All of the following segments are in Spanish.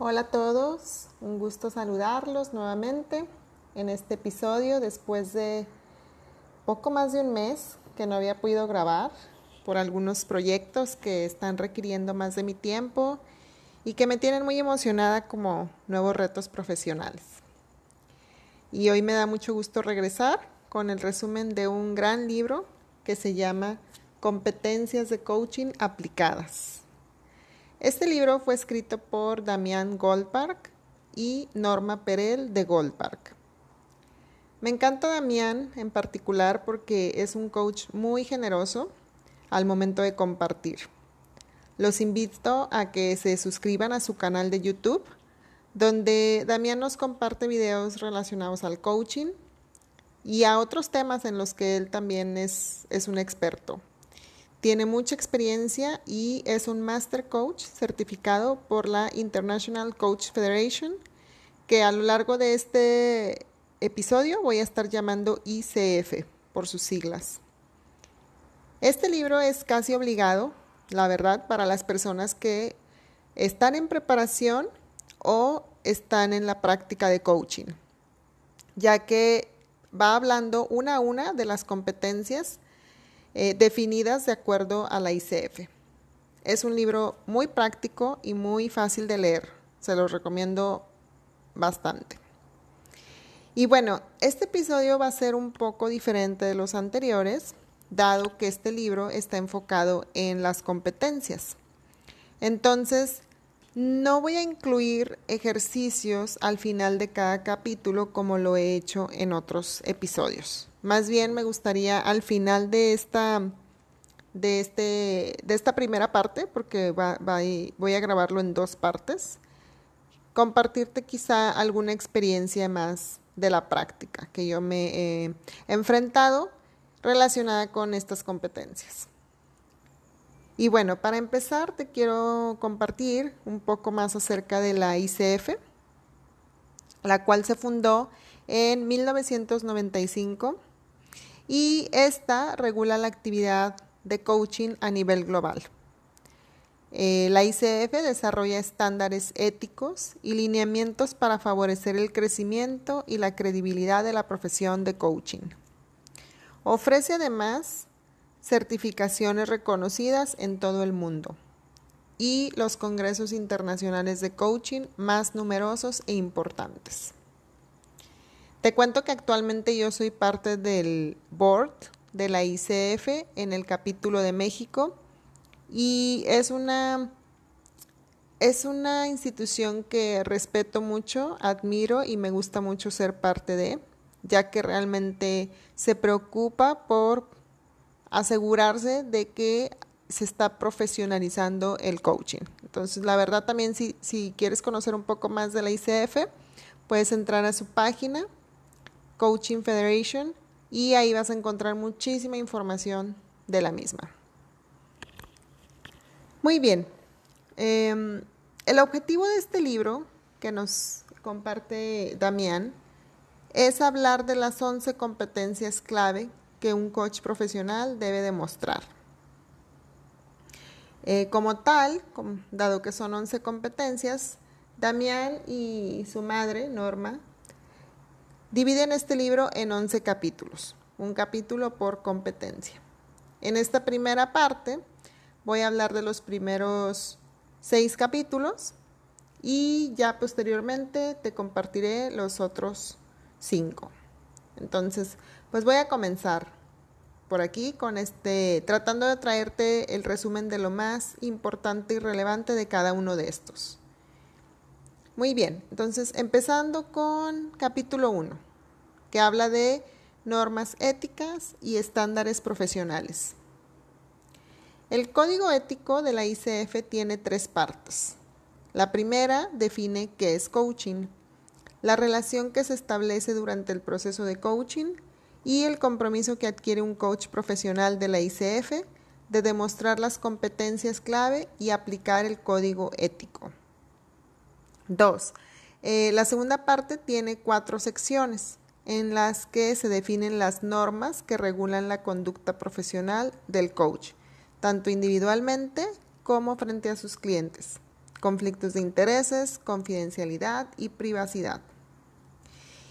Hola a todos, un gusto saludarlos nuevamente en este episodio después de poco más de un mes que no había podido grabar por algunos proyectos que están requiriendo más de mi tiempo y que me tienen muy emocionada como nuevos retos profesionales. Y hoy me da mucho gusto regresar con el resumen de un gran libro que se llama Competencias de Coaching Aplicadas. Este libro fue escrito por Damián Goldpark y Norma Perel de Goldpark. Me encanta Damián en particular porque es un coach muy generoso al momento de compartir. Los invito a que se suscriban a su canal de YouTube, donde Damián nos comparte videos relacionados al coaching y a otros temas en los que él también es, es un experto. Tiene mucha experiencia y es un Master Coach certificado por la International Coach Federation, que a lo largo de este episodio voy a estar llamando ICF por sus siglas. Este libro es casi obligado, la verdad, para las personas que están en preparación o están en la práctica de coaching, ya que va hablando una a una de las competencias eh, definidas de acuerdo a la ICF. Es un libro muy práctico y muy fácil de leer. Se lo recomiendo bastante. Y bueno, este episodio va a ser un poco diferente de los anteriores, dado que este libro está enfocado en las competencias. Entonces, no voy a incluir ejercicios al final de cada capítulo como lo he hecho en otros episodios. Más bien me gustaría al final de esta, de este, de esta primera parte, porque voy a grabarlo en dos partes, compartirte quizá alguna experiencia más de la práctica que yo me he enfrentado relacionada con estas competencias. Y bueno, para empezar te quiero compartir un poco más acerca de la ICF, la cual se fundó en 1995 y esta regula la actividad de coaching a nivel global. Eh, la ICF desarrolla estándares éticos y lineamientos para favorecer el crecimiento y la credibilidad de la profesión de coaching. Ofrece además certificaciones reconocidas en todo el mundo y los congresos internacionales de coaching más numerosos e importantes. Te cuento que actualmente yo soy parte del board de la ICF en el capítulo de México y es una es una institución que respeto mucho, admiro y me gusta mucho ser parte de, ya que realmente se preocupa por asegurarse de que se está profesionalizando el coaching. Entonces, la verdad también si, si quieres conocer un poco más de la ICF, puedes entrar a su página Coaching Federation y ahí vas a encontrar muchísima información de la misma. Muy bien, em, el objetivo de este libro que nos comparte Damián es hablar de las 11 competencias clave que un coach profesional debe demostrar. Eh, como tal, dado que son 11 competencias, Damián y su madre, Norma, Dividen este libro en 11 capítulos, un capítulo por competencia. En esta primera parte voy a hablar de los primeros seis capítulos y ya posteriormente te compartiré los otros cinco. Entonces, pues voy a comenzar por aquí con este, tratando de traerte el resumen de lo más importante y relevante de cada uno de estos. Muy bien, entonces empezando con capítulo 1, que habla de normas éticas y estándares profesionales. El código ético de la ICF tiene tres partes. La primera define qué es coaching, la relación que se establece durante el proceso de coaching y el compromiso que adquiere un coach profesional de la ICF de demostrar las competencias clave y aplicar el código ético. Dos, eh, la segunda parte tiene cuatro secciones en las que se definen las normas que regulan la conducta profesional del coach, tanto individualmente como frente a sus clientes. conflictos de intereses, confidencialidad y privacidad.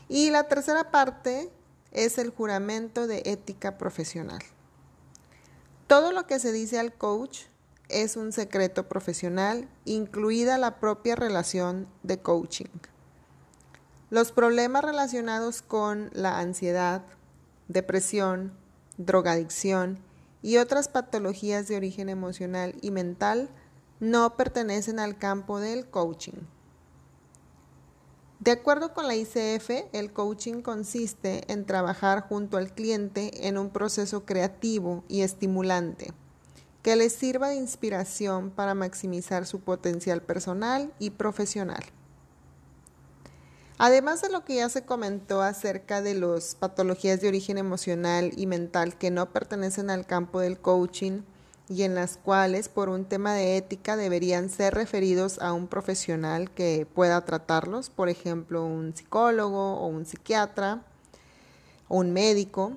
Y la tercera parte es el juramento de ética profesional. Todo lo que se dice al coach es un secreto profesional, incluida la propia relación de coaching. Los problemas relacionados con la ansiedad, depresión, drogadicción y otras patologías de origen emocional y mental no pertenecen al campo del coaching. De acuerdo con la ICF, el coaching consiste en trabajar junto al cliente en un proceso creativo y estimulante que les sirva de inspiración para maximizar su potencial personal y profesional. Además de lo que ya se comentó acerca de las patologías de origen emocional y mental que no pertenecen al campo del coaching y en las cuales por un tema de ética deberían ser referidos a un profesional que pueda tratarlos, por ejemplo, un psicólogo o un psiquiatra un médico.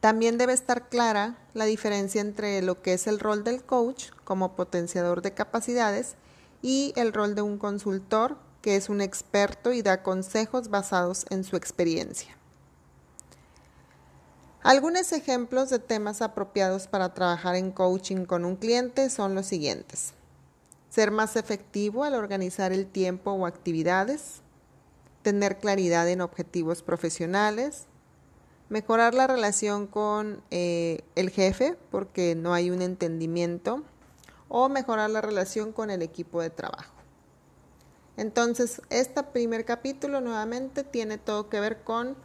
También debe estar clara la diferencia entre lo que es el rol del coach como potenciador de capacidades y el rol de un consultor que es un experto y da consejos basados en su experiencia. Algunos ejemplos de temas apropiados para trabajar en coaching con un cliente son los siguientes. Ser más efectivo al organizar el tiempo o actividades, tener claridad en objetivos profesionales, mejorar la relación con eh, el jefe porque no hay un entendimiento o mejorar la relación con el equipo de trabajo. Entonces, este primer capítulo nuevamente tiene todo que ver con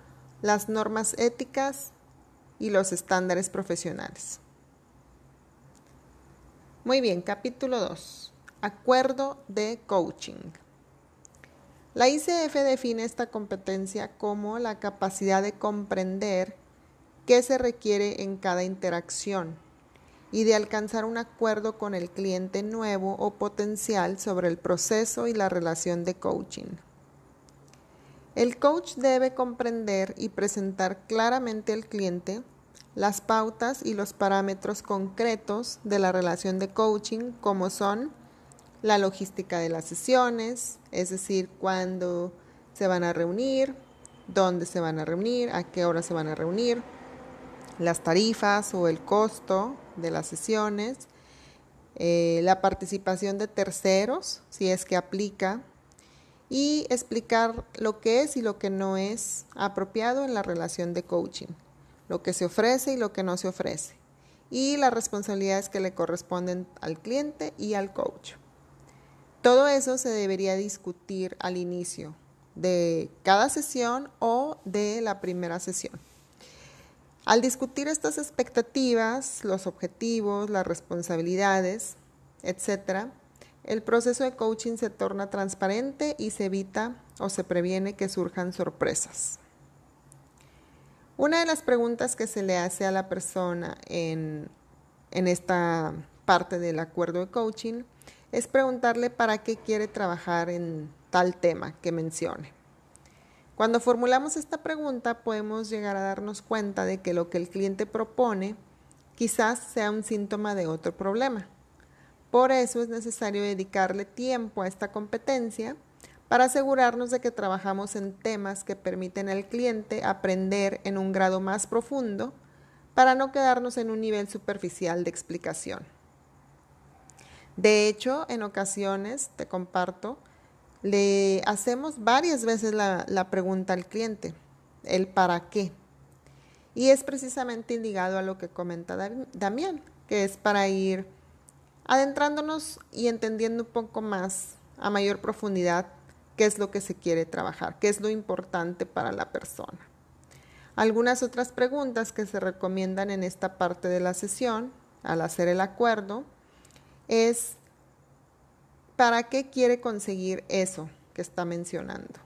las normas éticas y los estándares profesionales. Muy bien, capítulo 2. Acuerdo de coaching. La ICF define esta competencia como la capacidad de comprender qué se requiere en cada interacción y de alcanzar un acuerdo con el cliente nuevo o potencial sobre el proceso y la relación de coaching. El coach debe comprender y presentar claramente al cliente las pautas y los parámetros concretos de la relación de coaching como son la logística de las sesiones, es decir, cuándo se van a reunir, dónde se van a reunir, a qué hora se van a reunir, las tarifas o el costo de las sesiones, eh, la participación de terceros, si es que aplica, y explicar lo que es y lo que no es apropiado en la relación de coaching, lo que se ofrece y lo que no se ofrece, y las responsabilidades que le corresponden al cliente y al coach. Todo eso se debería discutir al inicio de cada sesión o de la primera sesión. Al discutir estas expectativas, los objetivos, las responsabilidades, etc., el proceso de coaching se torna transparente y se evita o se previene que surjan sorpresas. Una de las preguntas que se le hace a la persona en, en esta parte del acuerdo de coaching es preguntarle para qué quiere trabajar en tal tema que mencione. Cuando formulamos esta pregunta podemos llegar a darnos cuenta de que lo que el cliente propone quizás sea un síntoma de otro problema. Por eso es necesario dedicarle tiempo a esta competencia para asegurarnos de que trabajamos en temas que permiten al cliente aprender en un grado más profundo para no quedarnos en un nivel superficial de explicación. De hecho, en ocasiones, te comparto, le hacemos varias veces la, pregunta al cliente, el para qué. Y es precisamente ligado a lo que comenta Damián, que es para ir adentrándonos y entendiendo un poco más a mayor profundidad qué es lo que se quiere trabajar, qué es lo importante para la persona. Algunas otras preguntas que se recomiendan en esta parte de la sesión al hacer el acuerdo es ¿para qué quiere conseguir eso que está mencionando?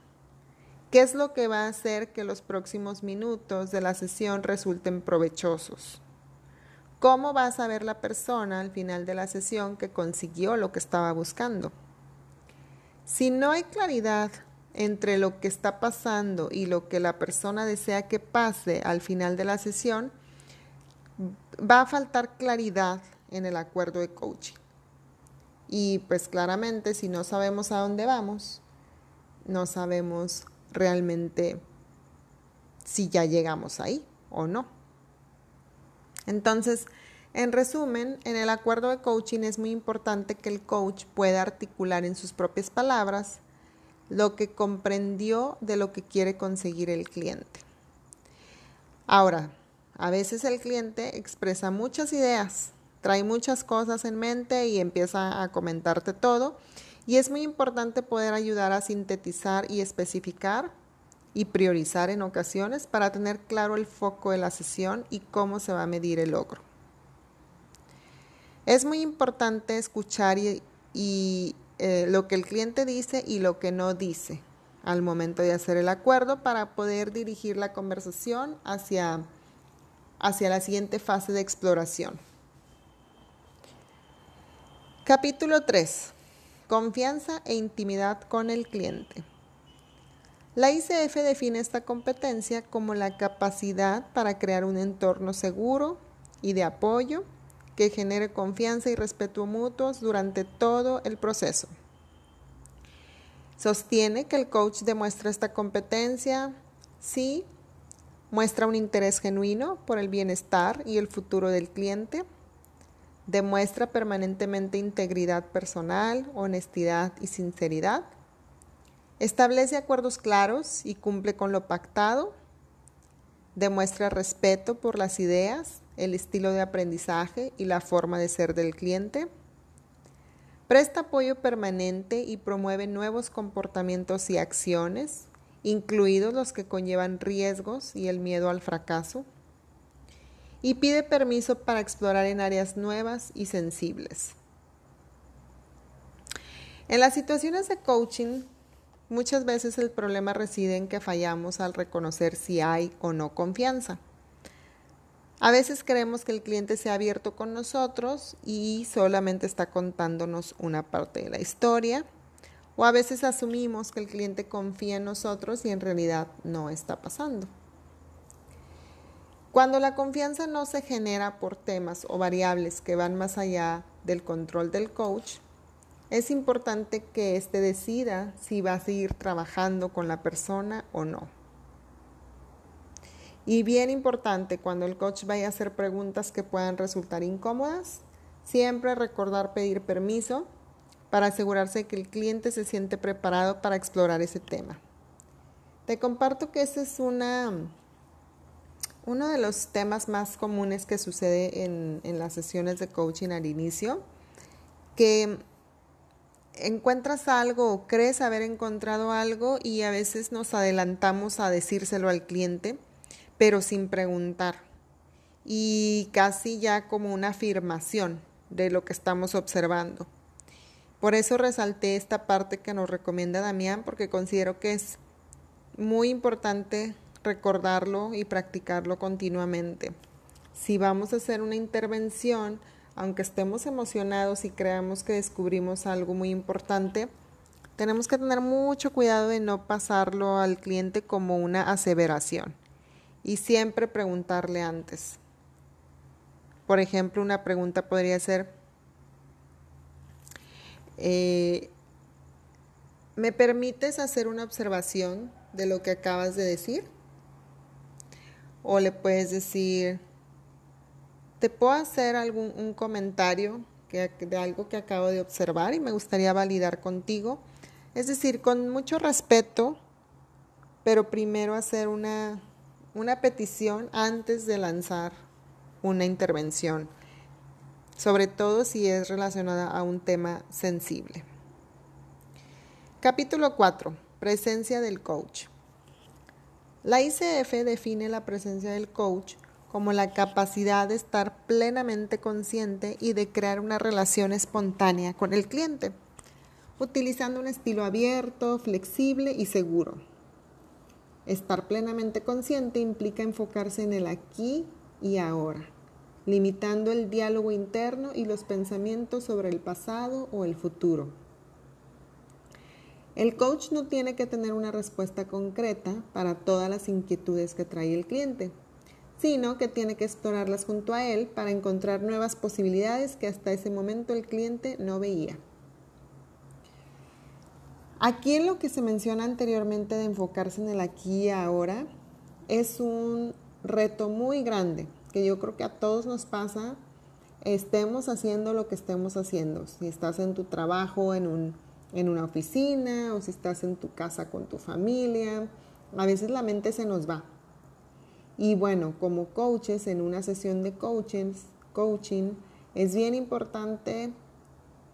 ¿Qué es lo que va a hacer que los próximos minutos de la sesión resulten provechosos? ¿Cómo va a saber la persona al final de la sesión que consiguió lo que estaba buscando? Si no hay claridad entre lo que está pasando y lo que la persona desea que pase al final de la sesión, va a faltar claridad en el acuerdo de coaching. Y pues claramente si no sabemos a dónde vamos, no sabemos realmente si ya llegamos ahí o no. Entonces, en resumen, en el acuerdo de coaching es muy importante que el coach pueda articular en sus propias palabras lo que comprendió de lo que quiere conseguir el cliente. Ahora, a veces el cliente expresa muchas ideas, trae muchas cosas en mente y empieza a comentarte todo. Y es muy importante poder ayudar a sintetizar y especificar y priorizar en ocasiones para tener claro el foco de la sesión y cómo se va a medir el logro. Es muy importante escuchar y, eh, lo que el cliente dice y lo que no dice al momento de hacer el acuerdo para poder dirigir la conversación hacia, hacia la siguiente fase de exploración. Capítulo 3. Confianza e intimidad con el cliente. La ICF define esta competencia como la capacidad para crear un entorno seguro y de apoyo que genere confianza y respeto mutuos durante todo el proceso. Sostiene que el coach demuestra esta competencia si muestra un interés genuino por el bienestar y el futuro del cliente, demuestra permanentemente integridad personal, honestidad y sinceridad, establece acuerdos claros y cumple con lo pactado, demuestra respeto por las ideas, el estilo de aprendizaje y la forma de ser del cliente. Presta apoyo permanente y promueve nuevos comportamientos y acciones, incluidos los que conllevan riesgos y el miedo al fracaso. Y pide permiso para explorar en áreas nuevas y sensibles. En las situaciones de coaching, muchas veces el problema reside en que fallamos al reconocer si hay o no confianza. A veces creemos que el cliente se ha abierto con nosotros y solamente está contándonos una parte de la historia. O a veces asumimos que el cliente confía en nosotros y en realidad no está pasando. Cuando la confianza no se genera por temas o variables que van más allá del control del coach, es importante que éste decida si va a seguir trabajando con la persona o no. Y bien importante, cuando el coach vaya a hacer preguntas que puedan resultar incómodas, siempre recordar pedir permiso para asegurarse que el cliente se siente preparado para explorar ese tema. Te comparto que ese es una, uno de los temas más comunes que sucede en, en las sesiones de coaching al inicio, que encuentras algo o crees haber encontrado algo y a veces nos adelantamos a decírselo al cliente pero sin preguntar y casi ya como una afirmación de lo que estamos observando. Por eso resalté esta parte que nos recomienda Damián porque considero que es muy importante recordarlo y practicarlo continuamente. Si vamos a hacer una intervención, aunque estemos emocionados y creamos que descubrimos algo muy importante, tenemos que tener mucho cuidado de no pasarlo al cliente como una aseveración y siempre preguntarle antes. Por ejemplo, una pregunta podría ser, eh, ¿me permites hacer una observación de lo que acabas de decir? O le puedes decir, ¿te puedo hacer algún un comentario de algo que acabo de observar y me gustaría validar contigo? Es decir, con mucho respeto, pero primero hacer una una petición antes de lanzar una intervención, sobre todo si es relacionada a un tema sensible. Capítulo 4. Presencia del coach. La ICF define la presencia del coach como la capacidad de estar plenamente consciente y de crear una relación espontánea con el cliente, utilizando un estilo abierto, flexible y seguro. Estar plenamente consciente implica enfocarse en el aquí y ahora, limitando el diálogo interno y los pensamientos sobre el pasado o el futuro. El coach no tiene que tener una respuesta concreta para todas las inquietudes que trae el cliente, sino que tiene que explorarlas junto a él para encontrar nuevas posibilidades que hasta ese momento el cliente no veía. Aquí en lo que se menciona anteriormente de enfocarse en el aquí y ahora es un reto muy grande que yo creo que a todos nos pasa, estemos haciendo lo que estemos haciendo. Si estás en tu trabajo, en, un, en una oficina o si estás en tu casa con tu familia, a veces la mente se nos va. Y bueno, como coaches, en una sesión de coaching, coaching es bien importante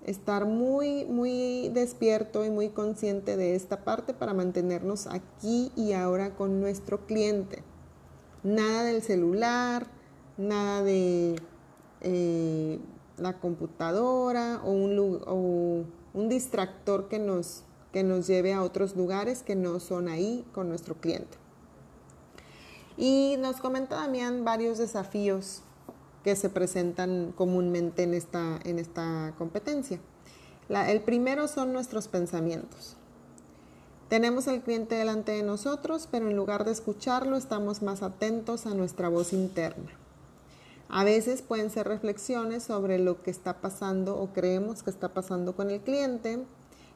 estar muy, muy despierto y muy consciente de esta parte para mantenernos aquí y ahora con nuestro cliente. Nada del celular, nada de eh, la computadora o un, un distractor que nos, que nos lleve a otros lugares que no son ahí con nuestro cliente. Y nos comenta Damián varios desafíos que se presentan comúnmente en esta, en esta competencia. el primero son nuestros pensamientos. Tenemos al cliente delante de nosotros, pero en lugar de escucharlo estamos más atentos a nuestra voz interna. A veces pueden ser reflexiones sobre lo que está pasando o creemos que está pasando con el cliente.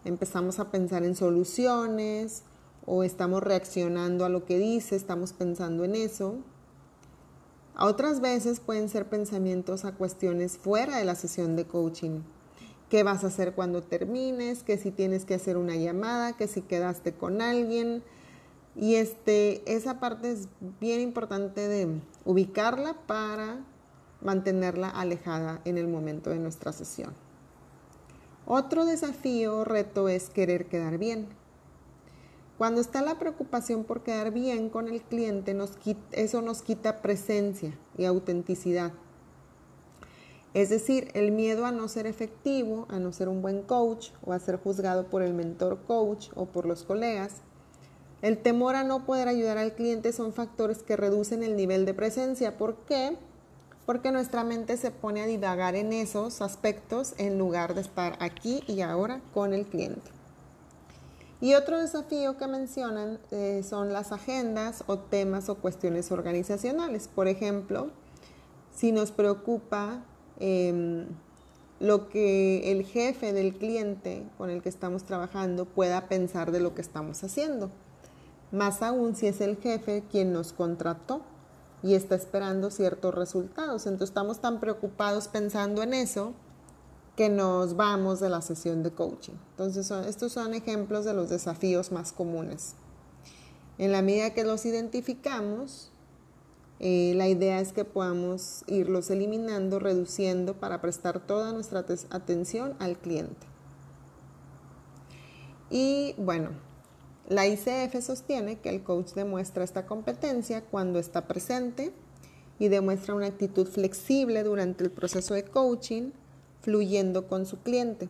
Empezamos a pensar en soluciones o estamos reaccionando a lo que dice, estamos pensando en eso. Otras veces pueden ser pensamientos a cuestiones fuera de la sesión de coaching. ¿Qué vas a hacer cuando termines? Que si tienes que hacer una llamada, que si quedaste con alguien. Y este, esa parte es bien importante de ubicarla para mantenerla alejada en el momento de nuestra sesión. Otro desafío o reto es querer quedar bien. Cuando está la preocupación por quedar bien con el cliente, eso nos quita presencia y autenticidad. Es decir, el miedo a no ser efectivo, a no ser un buen coach o a ser juzgado por el mentor coach o por los colegas. El temor a no poder ayudar al cliente son factores que reducen el nivel de presencia. ¿Por qué? Porque nuestra mente se pone a divagar en esos aspectos en lugar de estar aquí y ahora con el cliente. Y otro desafío que mencionan eh, son las agendas o temas o cuestiones organizacionales. Por ejemplo, si nos preocupa em, lo que el jefe del cliente con el que estamos trabajando pueda pensar de lo que estamos haciendo. Más aún si es el jefe quien nos contrató y está esperando ciertos resultados. Entonces estamos tan preocupados pensando en eso que nos vamos de la sesión de coaching. Entonces, estos son ejemplos de los desafíos más comunes. En la medida que los identificamos, eh, la idea es que podamos irlos eliminando, reduciendo para prestar toda nuestra atención al cliente. Y bueno, la ICF sostiene que el coach demuestra esta competencia cuando está presente y demuestra una actitud flexible durante el proceso de coaching, fluyendo con su cliente.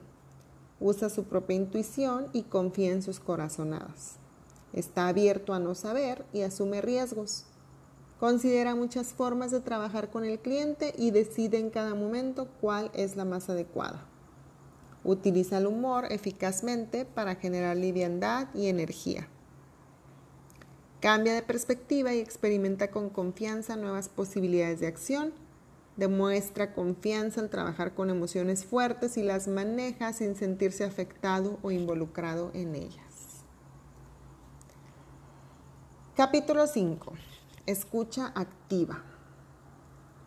Usa su propia intuición y confía en sus corazonadas. Está abierto a no saber y asume riesgos. Considera muchas formas de trabajar con el cliente y decide en cada momento cuál es la más adecuada. Utiliza el humor eficazmente para generar liviandad y energía. Cambia de perspectiva y experimenta con confianza nuevas posibilidades de acción demuestra confianza al trabajar con emociones fuertes y las maneja sin sentirse afectado o involucrado en ellas. Capítulo 5. Escucha activa.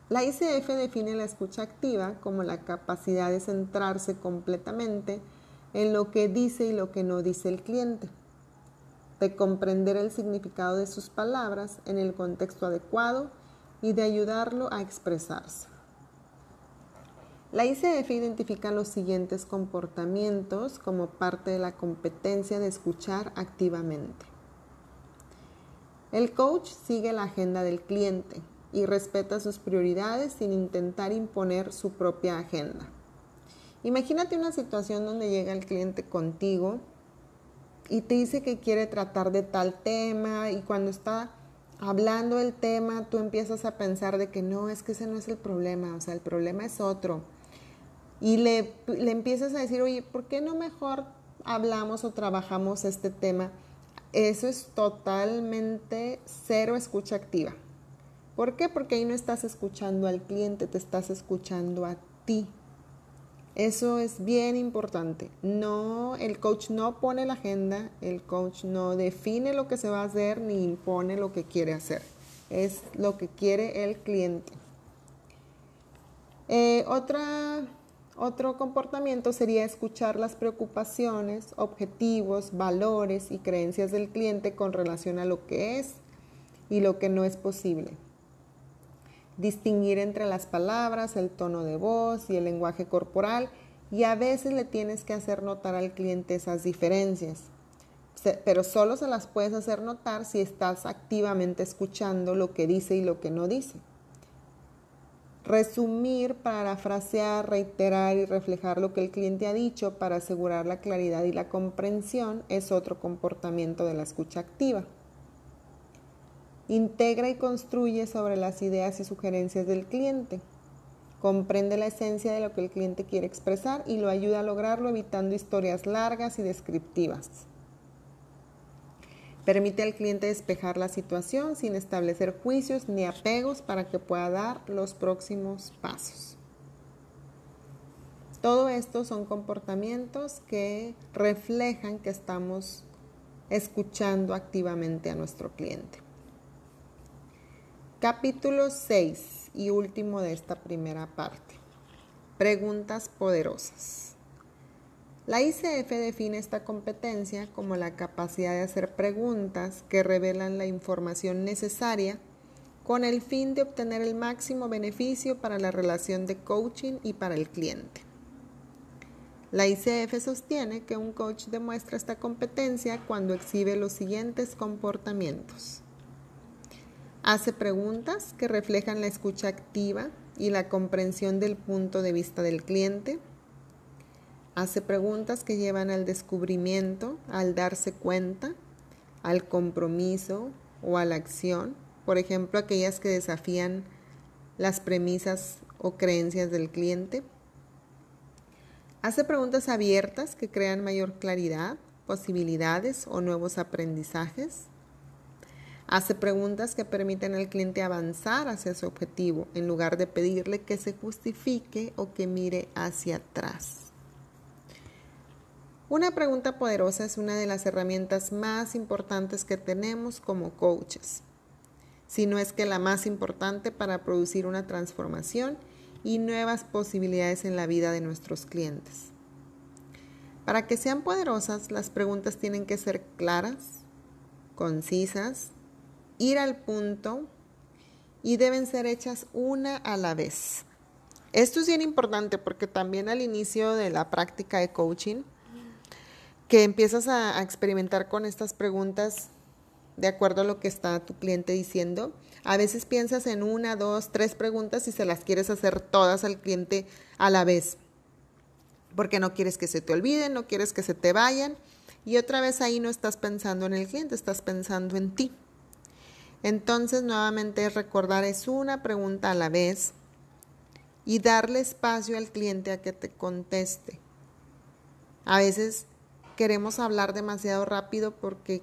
La ICF define la escucha activa como la capacidad de centrarse completamente en lo que dice y lo que no dice el cliente, de comprender el significado de sus palabras en el contexto adecuado y de ayudarlo a expresarse. La ICF identifica los siguientes comportamientos como parte de la competencia de escuchar activamente. El coach sigue la agenda del cliente y respeta sus prioridades sin intentar imponer su propia agenda. Imagínate una situación donde llega el cliente contigo y te dice que quiere tratar de tal tema y cuando está hablando del tema, tú empiezas a pensar de que no, es que ese no es el problema, o sea, el problema es otro. Y le, le empiezas a decir, oye, ¿por qué no mejor hablamos o trabajamos este tema? Eso es totalmente cero escucha activa. ¿Por qué? Porque ahí no estás escuchando al cliente, te estás escuchando a ti. Eso es bien importante. No, el coach no pone la agenda, el coach no define lo que se va a hacer ni impone lo que quiere hacer. Es lo que quiere el cliente. Eh, otro comportamiento sería escuchar las preocupaciones, objetivos, valores y creencias del cliente con relación a lo que es y lo que no es posible distinguir entre las palabras, el tono de voz y el lenguaje corporal y a veces le tienes que hacer notar al cliente esas diferencias. Pero solo se las puedes hacer notar si estás activamente escuchando lo que dice y lo que no dice. Resumir, parafrasear, reiterar y reflejar lo que el cliente ha dicho para asegurar la claridad y la comprensión es otro comportamiento de la escucha activa. Integra y construye sobre las ideas y sugerencias del cliente. Comprende la esencia de lo que el cliente quiere expresar y lo ayuda a lograrlo evitando historias largas y descriptivas. Permite al cliente despejar la situación sin establecer juicios ni apegos para que pueda dar los próximos pasos. Todo esto son comportamientos que reflejan que estamos escuchando activamente a nuestro cliente. Capítulo 6 y último de esta primera parte. Preguntas poderosas. La ICF define esta competencia como la capacidad de hacer preguntas que revelan la información necesaria con el fin de obtener el máximo beneficio para la relación de coaching y para el cliente. La ICF sostiene que un coach demuestra esta competencia cuando exhibe los siguientes comportamientos. Hace preguntas que reflejan la escucha activa y la comprensión del punto de vista del cliente. Hace preguntas que llevan al descubrimiento, al darse cuenta, al compromiso o a la acción. Por ejemplo, aquellas que desafían las premisas o creencias del cliente. Hace preguntas abiertas que crean mayor claridad, posibilidades o nuevos aprendizajes. Hace preguntas que permiten al cliente avanzar hacia su objetivo en lugar de pedirle que se justifique o que mire hacia atrás. Una pregunta poderosa es una de las herramientas más importantes que tenemos como coaches, si no es que la más importante para producir una transformación y nuevas posibilidades en la vida de nuestros clientes. Para que sean poderosas, las preguntas tienen que ser claras, concisas, ir al punto y deben ser hechas una a la vez. Esto es bien importante porque también al inicio de la práctica de coaching, que empiezas a, experimentar con estas preguntas de acuerdo a lo que está tu cliente diciendo, a veces piensas en una, dos, tres preguntas y se las quieres hacer todas al cliente a la vez, porque no quieres que se te olviden, no quieres que se te vayan, y otra vez ahí no estás pensando en el cliente, estás pensando en ti. Entonces, nuevamente recordar es una pregunta a la vez y darle espacio al cliente a que te conteste. A veces queremos hablar demasiado rápido porque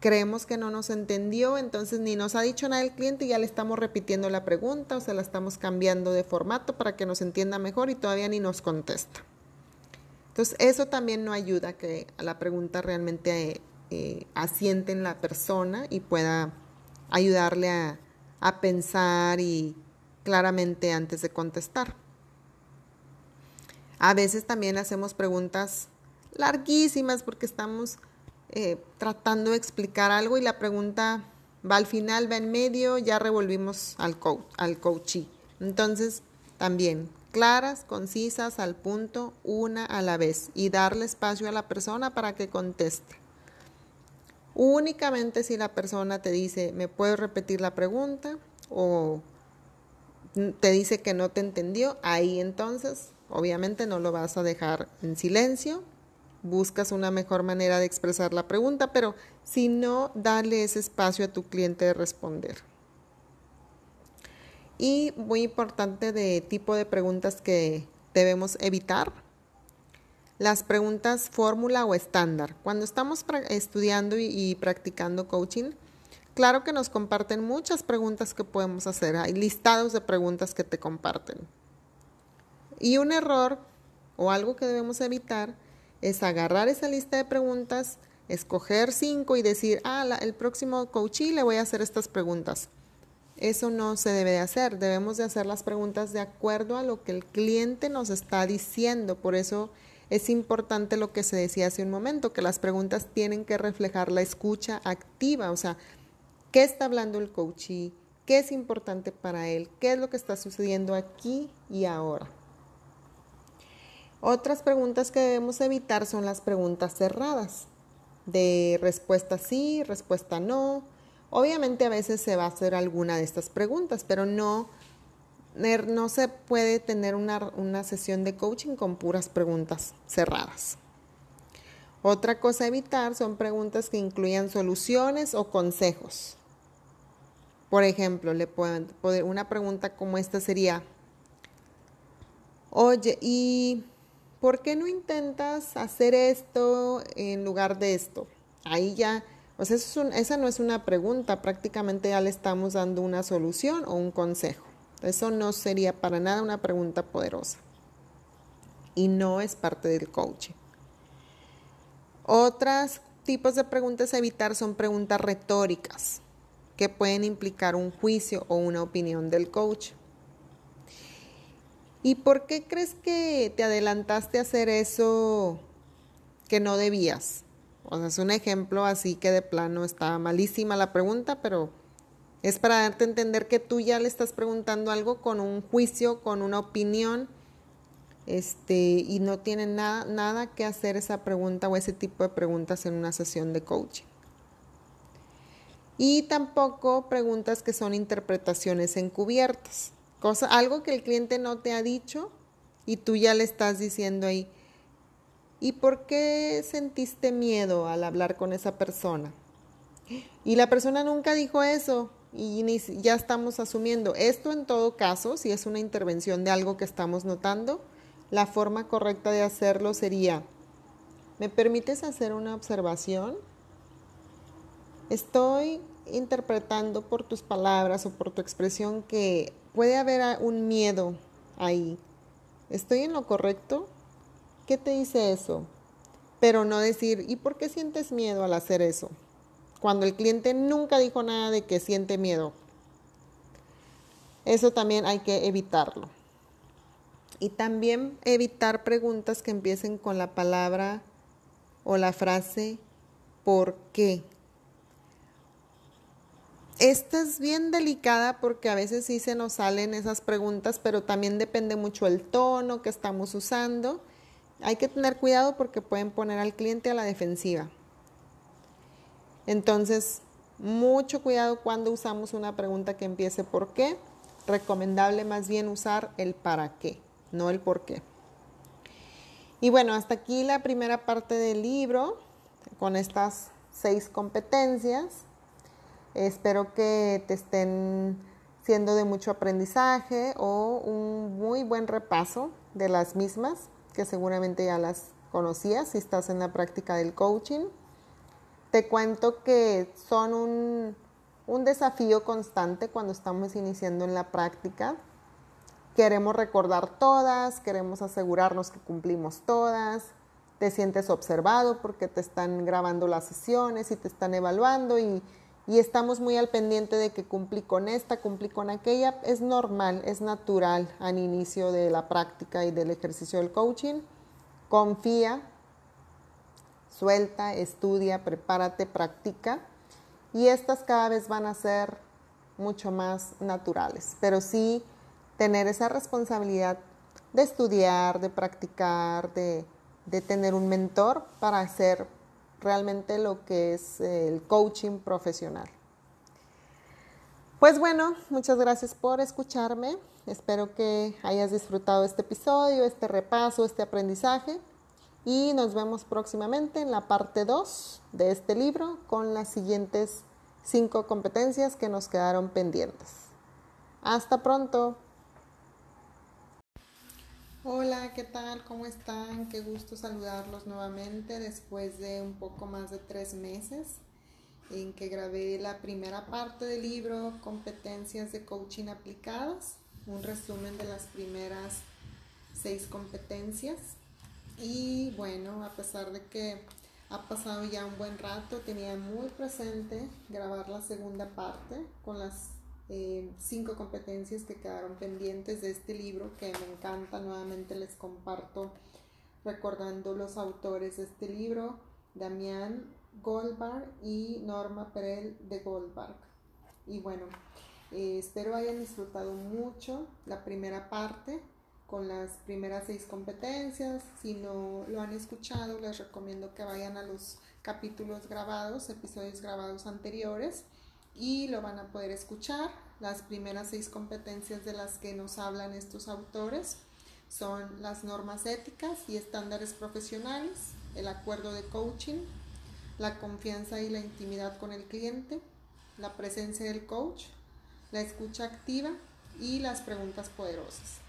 creemos que no nos entendió, entonces ni nos ha dicho nada el cliente y ya le estamos repitiendo la pregunta o se la estamos cambiando de formato para que nos entienda mejor y todavía ni nos contesta. Entonces eso también no ayuda a que la pregunta realmente eh, asiente en la persona y pueda ayudarle a, a pensar y claramente antes de contestar. A veces también hacemos preguntas larguísimas porque estamos eh, tratando de explicar algo y la pregunta va al final, va en medio, ya revolvimos al, coach, al coachee. Entonces, también claras, concisas, al punto, una a la vez y darle espacio a la persona para que conteste. Únicamente si la persona te dice, ¿me puedes repetir la pregunta? O te dice que no te entendió, ahí entonces obviamente no lo vas a dejar en silencio, buscas una mejor manera de expresar la pregunta, pero si no, dale ese espacio a tu cliente de responder. Y muy importante de tipo de preguntas que debemos evitar las preguntas fórmula o estándar. Cuando estamos estudiando y, practicando coaching, claro que nos comparten muchas preguntas que podemos hacer. Hay listados de preguntas que te comparten. Y un error o algo que debemos evitar es agarrar esa lista de preguntas, escoger cinco y decir, ah, el próximo coachee le voy a hacer estas preguntas. Eso no se debe de hacer. Debemos de hacer las preguntas de acuerdo a lo que el cliente nos está diciendo. Por eso es importante lo que se decía hace un momento, que las preguntas tienen que reflejar la escucha activa. O sea, ¿qué está hablando el coachee? ¿Qué es importante para él? ¿Qué es lo que está sucediendo aquí y ahora? Otras preguntas que debemos evitar son las preguntas cerradas, de respuesta sí, respuesta no. Obviamente a veces se va a hacer alguna de estas preguntas, pero no, no se puede tener una, una sesión de coaching con puras preguntas cerradas. Otra cosa a evitar son preguntas que incluyan soluciones o consejos. Por ejemplo, le pueden, una pregunta como esta sería, oye, ¿y ¿por qué no intentas hacer esto en lugar de esto? Ahí ya, o sea, esa no es una pregunta, prácticamente ya le estamos dando una solución o un consejo. Eso no sería para nada una pregunta poderosa. Y no es parte del coaching. Otros tipos de preguntas a evitar son preguntas retóricas, que pueden implicar un juicio o una opinión del coach. ¿Y por qué crees que te adelantaste a hacer eso que no debías? O sea, es un ejemplo así que de plano está malísima la pregunta, pero es para darte a entender que tú ya le estás preguntando algo con un juicio, con una opinión, este, y no tiene nada, nada que hacer esa pregunta o ese tipo de preguntas en una sesión de coaching. Y tampoco preguntas que son interpretaciones encubiertas. Cosa, algo que el cliente no te ha dicho y tú ya le estás diciendo ahí. ¿Y por qué sentiste miedo al hablar con esa persona? Y la persona nunca dijo eso y ya estamos asumiendo. Esto en todo caso, si es una intervención de algo que estamos notando, la forma correcta de hacerlo sería, ¿me permites hacer una observación? Estoy interpretando por tus palabras o por tu expresión que puede haber un miedo ahí. ¿Estoy en lo correcto? ¿Qué te dice eso? Pero no decir, ¿y por qué sientes miedo al hacer eso? Cuando el cliente nunca dijo nada de que siente miedo. Eso también hay que evitarlo. Y también evitar preguntas que empiecen con la palabra o la frase ¿por qué? Esta es bien delicada porque a veces sí se nos salen esas preguntas, pero también depende mucho el tono que estamos usando. Hay que tener cuidado porque pueden poner al cliente a la defensiva. Entonces, mucho cuidado cuando usamos una pregunta que empiece por qué. Recomendable más bien usar el para qué, no el por qué. Y bueno, hasta aquí la primera parte del libro con estas seis competencias. Espero que te estén siendo de mucho aprendizaje o un muy buen repaso de las mismas, que seguramente ya las conocías si estás en la práctica del coaching. Te cuento que son un, un desafío constante cuando estamos iniciando en la práctica. Queremos recordar todas, queremos asegurarnos que cumplimos todas, te sientes observado porque te están grabando las sesiones y te están evaluando y y estamos muy al pendiente de que cumplí con esta, cumplí con aquella, es normal, es natural al inicio de la práctica y del ejercicio del coaching. Confía, suelta, estudia, prepárate, practica y estas cada vez van a ser mucho más naturales, pero sí tener esa responsabilidad de estudiar, de practicar, de, de tener un mentor para hacer realmente lo que es el coaching profesional. Pues bueno, muchas gracias por escucharme. Espero que hayas disfrutado este episodio, este repaso, este aprendizaje. Y nos vemos próximamente en la parte 2 de este libro con las siguientes cinco competencias que nos quedaron pendientes. Hasta pronto. Hola, ¿qué tal? ¿Cómo están? Qué gusto saludarlos nuevamente después de un poco más de tres meses en que grabé la primera parte del libro Competencias de Coaching Aplicadas, un resumen de las primeras seis competencias. Y bueno, a pesar de que ha pasado ya un buen rato, tenía muy presente grabar la segunda parte con las eh, cinco competencias que quedaron pendientes de este libro que me encanta. Nuevamente les comparto recordando los autores de este libro, Damián Goldberg y Norma Perel de Goldberg. Y bueno, eh, espero hayan disfrutado mucho la primera parte con las primeras seis competencias. Si no lo han escuchado, les recomiendo que vayan a los capítulos grabados, episodios grabados anteriores y lo van a poder escuchar. Las primeras seis competencias de las que nos hablan estos autores son las normas éticas y estándares profesionales, el acuerdo de coaching, la confianza y la intimidad con el cliente, la presencia del coach, la escucha activa y las preguntas poderosas.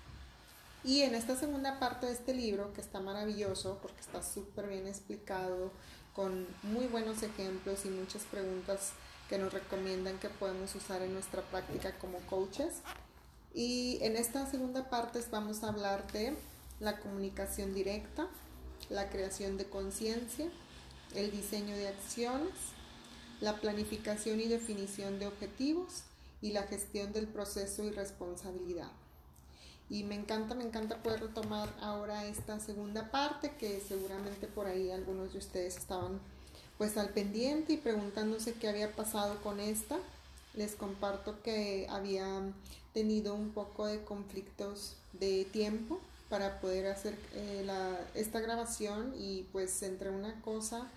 Y en esta segunda parte de este libro, que está maravilloso porque está súper bien explicado, con muy buenos ejemplos y muchas preguntas que nos recomiendan que podemos usar en nuestra práctica como coaches. Y en esta segunda parte vamos a hablar de la comunicación directa, la creación de conciencia, el diseño de acciones, la planificación y definición de objetivos y la gestión del proceso y responsabilidad. Y me encanta, me encanta poder retomar ahora esta segunda parte que seguramente por ahí algunos de ustedes estaban pues al pendiente y preguntándose qué había pasado con esta. Les comparto que había tenido un poco de conflictos de tiempo para poder hacer eh, esta grabación y pues entre una cosa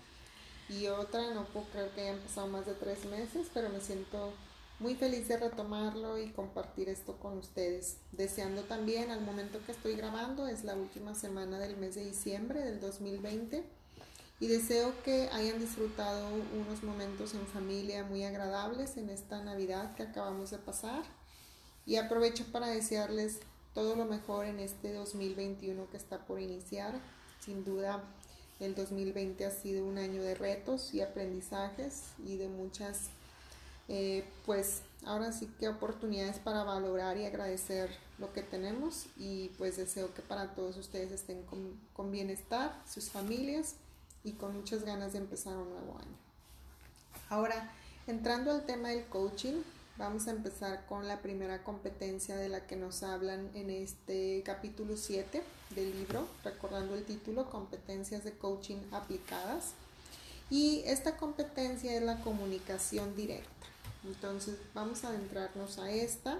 y otra no puedo creer que hayan pasado más de tres meses, pero me siento muy feliz de retomarlo y compartir esto con ustedes. Deseando también al momento que estoy grabando, es la última semana del mes de diciembre del 2020 y deseo que hayan disfrutado unos momentos en familia muy agradables en esta Navidad que acabamos de pasar y aprovecho para desearles todo lo mejor en este 2021 que está por iniciar. Sin duda el 2020 ha sido un año de retos y aprendizajes y de muchas eh, pues ahora sí que oportunidades para valorar y agradecer lo que tenemos y pues deseo que para todos ustedes estén con, con bienestar, sus familias y con muchas ganas de empezar un nuevo año. Ahora, entrando al tema del coaching, vamos a empezar con la primera competencia de la que nos hablan en este capítulo 7 del libro, recordando el título, competencias de coaching aplicadas. Y esta competencia es la comunicación directa. Entonces vamos a adentrarnos a esta.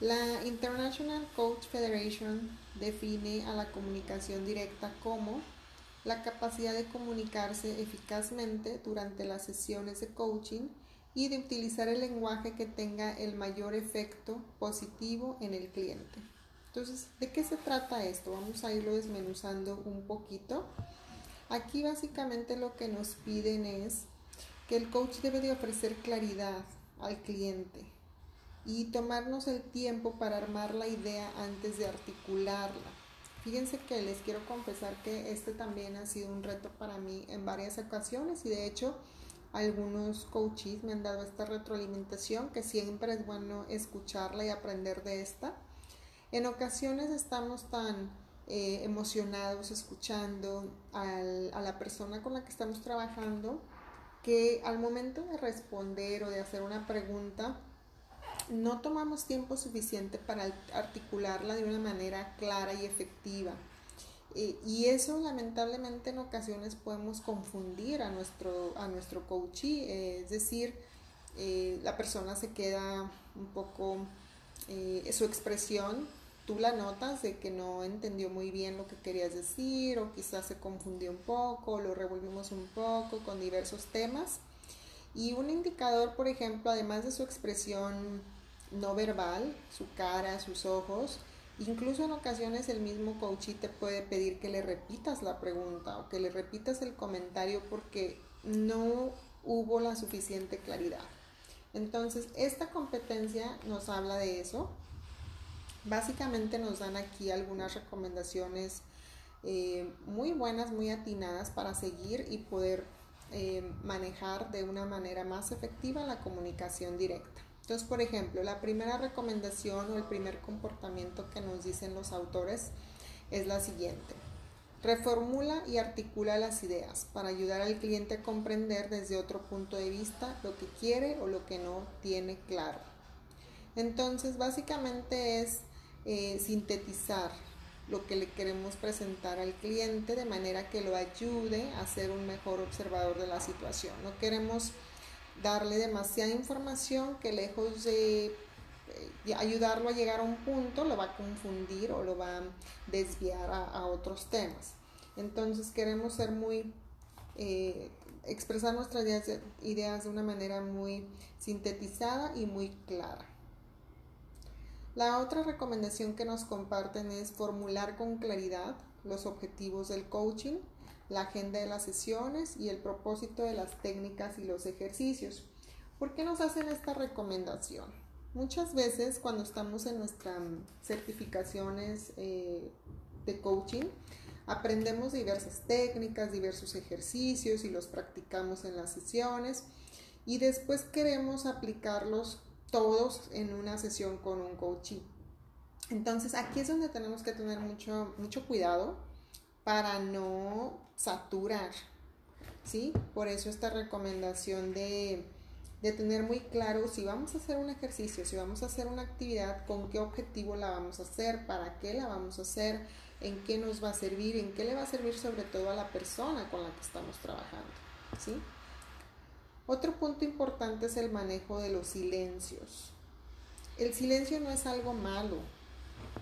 La International Coach Federation define a la comunicación directa como la capacidad de comunicarse eficazmente durante las sesiones de coaching y de utilizar el lenguaje que tenga el mayor efecto positivo en el cliente. Entonces, ¿de qué se trata esto? Vamos a irlo desmenuzando un poquito. Aquí básicamente lo que nos piden es que el coach debe de ofrecer claridad, al cliente y tomarnos el tiempo para armar la idea antes de articularla. Fíjense que les quiero confesar que este también ha sido un reto para mí en varias ocasiones y de hecho algunos coaches me han dado esta retroalimentación que siempre es bueno escucharla y aprender de esta. En ocasiones estamos tan eh, emocionados escuchando a la persona con la que estamos trabajando que al momento de responder o de hacer una pregunta, no tomamos tiempo suficiente para articularla de una manera clara y efectiva. Eh, y eso lamentablemente en ocasiones podemos confundir a nuestro, a nuestro coachee, eh, es decir, eh, la persona se queda un poco, su expresión tú la notas de que no entendió muy bien lo que querías decir o quizás se confundió un poco, lo revolvimos un poco con diversos temas. Y un indicador, por ejemplo, además de su expresión no verbal, su cara, sus ojos, incluso en ocasiones el mismo coach te puede pedir que le repitas la pregunta o que le repitas el comentario porque no hubo la suficiente claridad. Entonces, esta competencia nos habla de eso, Básicamente nos dan aquí algunas recomendaciones eh, muy buenas, muy atinadas para seguir y poder eh, manejar de una manera más efectiva la comunicación directa. Entonces, por ejemplo, la primera recomendación o el primer comportamiento que nos dicen los autores es la siguiente. Reformula y articula las ideas para ayudar al cliente a comprender desde otro punto de vista lo que quiere o lo que no tiene claro. Entonces, básicamente es eh, sintetizar lo que le queremos presentar al cliente de manera que lo ayude a ser un mejor observador de la situación. No queremos darle demasiada información que lejos de eh, ayudarlo a llegar a un punto lo va a confundir o lo va a desviar a, otros temas. Entonces queremos ser muy, eh, expresar nuestras ideas de una manera muy sintetizada y muy clara. La otra recomendación que nos comparten es formular con claridad los objetivos del coaching, la agenda de las sesiones y el propósito de las técnicas y los ejercicios. ¿Por qué nos hacen esta recomendación? Muchas veces cuando estamos en nuestras certificaciones eh, de coaching, aprendemos diversas técnicas, diversos ejercicios y los practicamos en las sesiones y después queremos aplicarlos todos en una sesión con un coaching. Entonces aquí es donde tenemos que tener mucho, mucho cuidado para no saturar, ¿sí? Por eso esta recomendación de, de tener muy claro si vamos a hacer un ejercicio, si vamos a hacer una actividad, con qué objetivo la vamos a hacer, para qué la vamos a hacer, en qué nos va a servir, en qué le va a servir sobre todo a la persona con la que estamos trabajando, ¿sí? Otro punto importante es el manejo de los silencios. El silencio no es algo malo,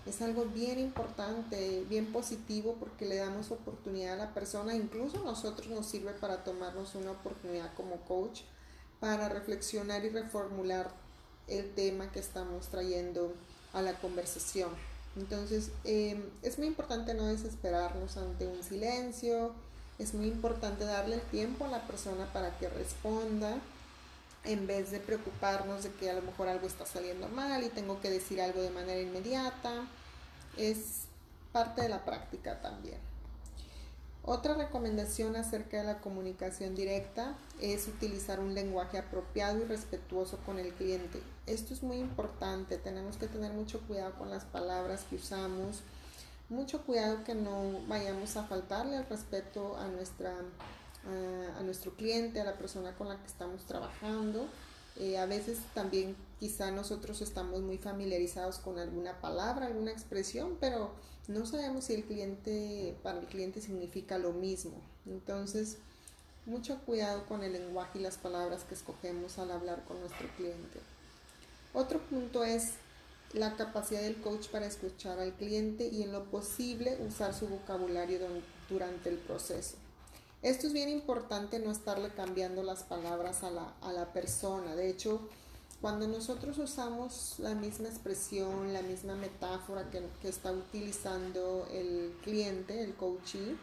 es algo bien importante, bien positivo porque le damos oportunidad a la persona, incluso a nosotros nos sirve para tomarnos una oportunidad como coach para reflexionar y reformular el tema que estamos trayendo a la conversación. Entonces, eh, es muy importante no desesperarnos ante un silencio, es muy importante darle el tiempo a la persona para que responda en vez de preocuparnos de que a lo mejor algo está saliendo mal y tengo que decir algo de manera inmediata. Es parte de la práctica también. Otra recomendación acerca de la comunicación directa es utilizar un lenguaje apropiado y respetuoso con el cliente. Esto es muy importante, tenemos que tener mucho cuidado con las palabras que usamos, mucho cuidado que no vayamos a faltarle el respeto a, nuestra, a, nuestro cliente, a la persona con la que estamos trabajando. Eh, a veces también quizá nosotros estamos muy familiarizados con alguna palabra, alguna expresión, pero no sabemos si el cliente, para el cliente significa lo mismo. Entonces, mucho cuidado con el lenguaje y las palabras que escogemos al hablar con nuestro cliente. Otro punto es la capacidad del coach para escuchar al cliente y en lo posible usar su vocabulario durante el proceso. Esto es bien importante no estarle cambiando las palabras a la, persona. De hecho, cuando nosotros usamos la misma expresión, la misma metáfora que, que está utilizando el cliente, el coachee,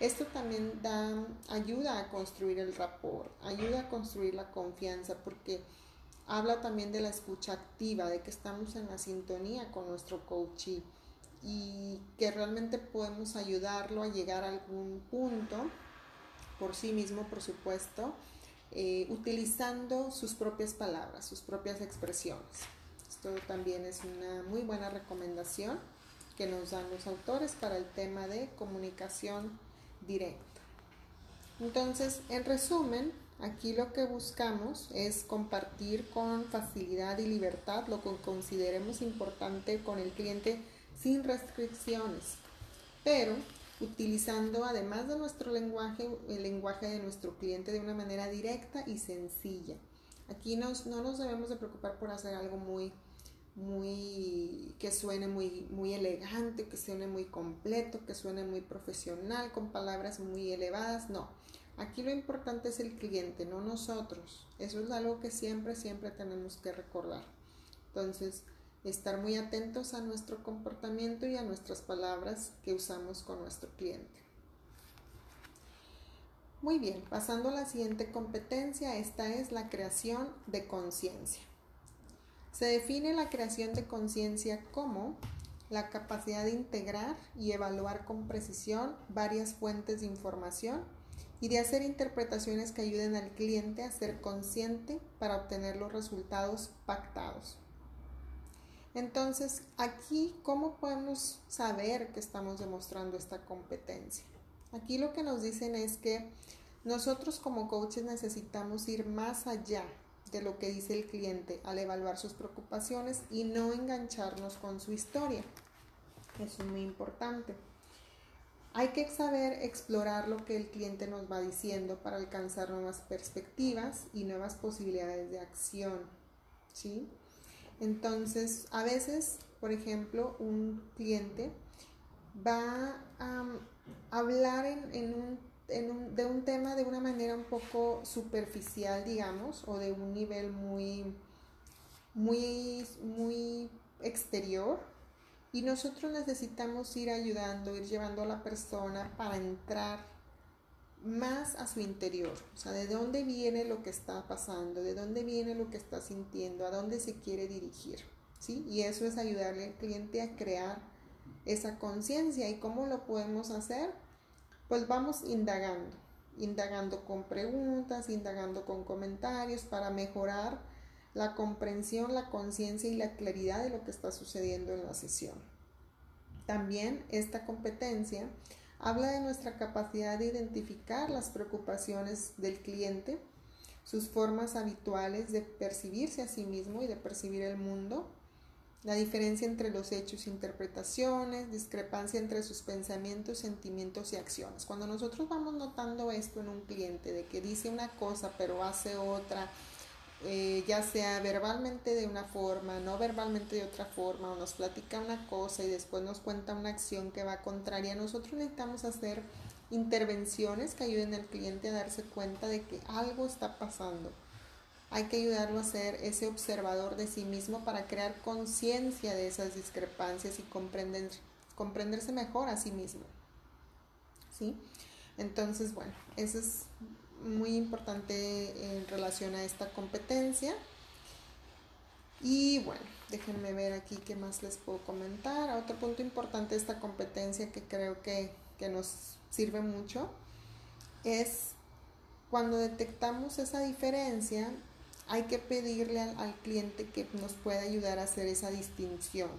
esto también da, ayuda a construir el rapport, ayuda a construir la confianza porque habla también de la escucha activa, de que estamos en la sintonía con nuestro coachee y que realmente podemos ayudarlo a llegar a algún punto por sí mismo, por supuesto, eh, utilizando sus propias palabras, sus propias expresiones. Esto también es una muy buena recomendación que nos dan los autores para el tema de comunicación directa. Entonces, en resumen, Aquí lo que buscamos es compartir con facilidad y libertad lo que consideremos importante con el cliente sin restricciones, pero utilizando además de nuestro lenguaje, el lenguaje de nuestro cliente de una manera directa y sencilla. Aquí no nos debemos de preocupar por hacer algo muy, muy, que suene muy, muy elegante, que suene muy completo, que suene muy profesional, con palabras muy elevadas, no Aquí lo importante es el cliente, no nosotros. Eso es algo que siempre, siempre tenemos que recordar. Entonces, estar muy atentos a nuestro comportamiento y a nuestras palabras que usamos con nuestro cliente. Muy bien, pasando a la siguiente competencia, esta es la creación de conciencia. Se define la creación de conciencia como la capacidad de integrar y evaluar con precisión varias fuentes de información y de hacer interpretaciones que ayuden al cliente a ser consciente para obtener los resultados pactados. Entonces, aquí, ¿cómo podemos saber que estamos demostrando esta competencia? Aquí lo que nos dicen es que nosotros como coaches necesitamos ir más allá de lo que dice el cliente al evaluar sus preocupaciones y no engancharnos con su historia. Eso es muy importante. Hay que saber explorar lo que el cliente nos va diciendo para alcanzar nuevas perspectivas y nuevas posibilidades de acción. ¿sí? Entonces, a veces, por ejemplo, un cliente va a hablar en, un, de un tema de una manera un poco superficial, digamos, o de un nivel muy, muy, muy exterior. Y nosotros necesitamos ir ayudando, ir llevando a la persona para entrar más a su interior, o sea, de dónde viene lo que está pasando, de dónde viene lo que está sintiendo, a dónde se quiere dirigir, ¿sí? Y eso es ayudarle al cliente a crear esa conciencia. ¿Y cómo lo podemos hacer? Pues vamos indagando, indagando con preguntas, indagando con comentarios para mejorar la comprensión, la conciencia y la claridad de lo que está sucediendo en la sesión. También esta competencia habla de nuestra capacidad de identificar las preocupaciones del cliente, sus formas habituales de percibirse a sí mismo y de percibir el mundo, la diferencia entre los hechos e interpretaciones, discrepancia entre sus pensamientos, sentimientos y acciones. Cuando nosotros vamos notando esto en un cliente, de que dice una cosa pero hace otra, eh, ya sea verbalmente de una forma, no verbalmente de otra forma, o nos platica una cosa y después nos cuenta una acción que va contraria, nosotros necesitamos hacer intervenciones que ayuden al cliente a darse cuenta de que algo está pasando hay que ayudarlo a ser ese observador de sí mismo para crear conciencia de esas discrepancias y comprender, comprenderse mejor a sí mismo. ¿Sí? Entonces, bueno, eso es muy importante en relación a esta competencia. Y bueno, déjenme ver aquí qué más les puedo comentar. Otro punto importante de esta competencia que creo que, que nos sirve mucho es cuando detectamos esa diferencia, hay que pedirle al, cliente que nos pueda ayudar a hacer esa distinción.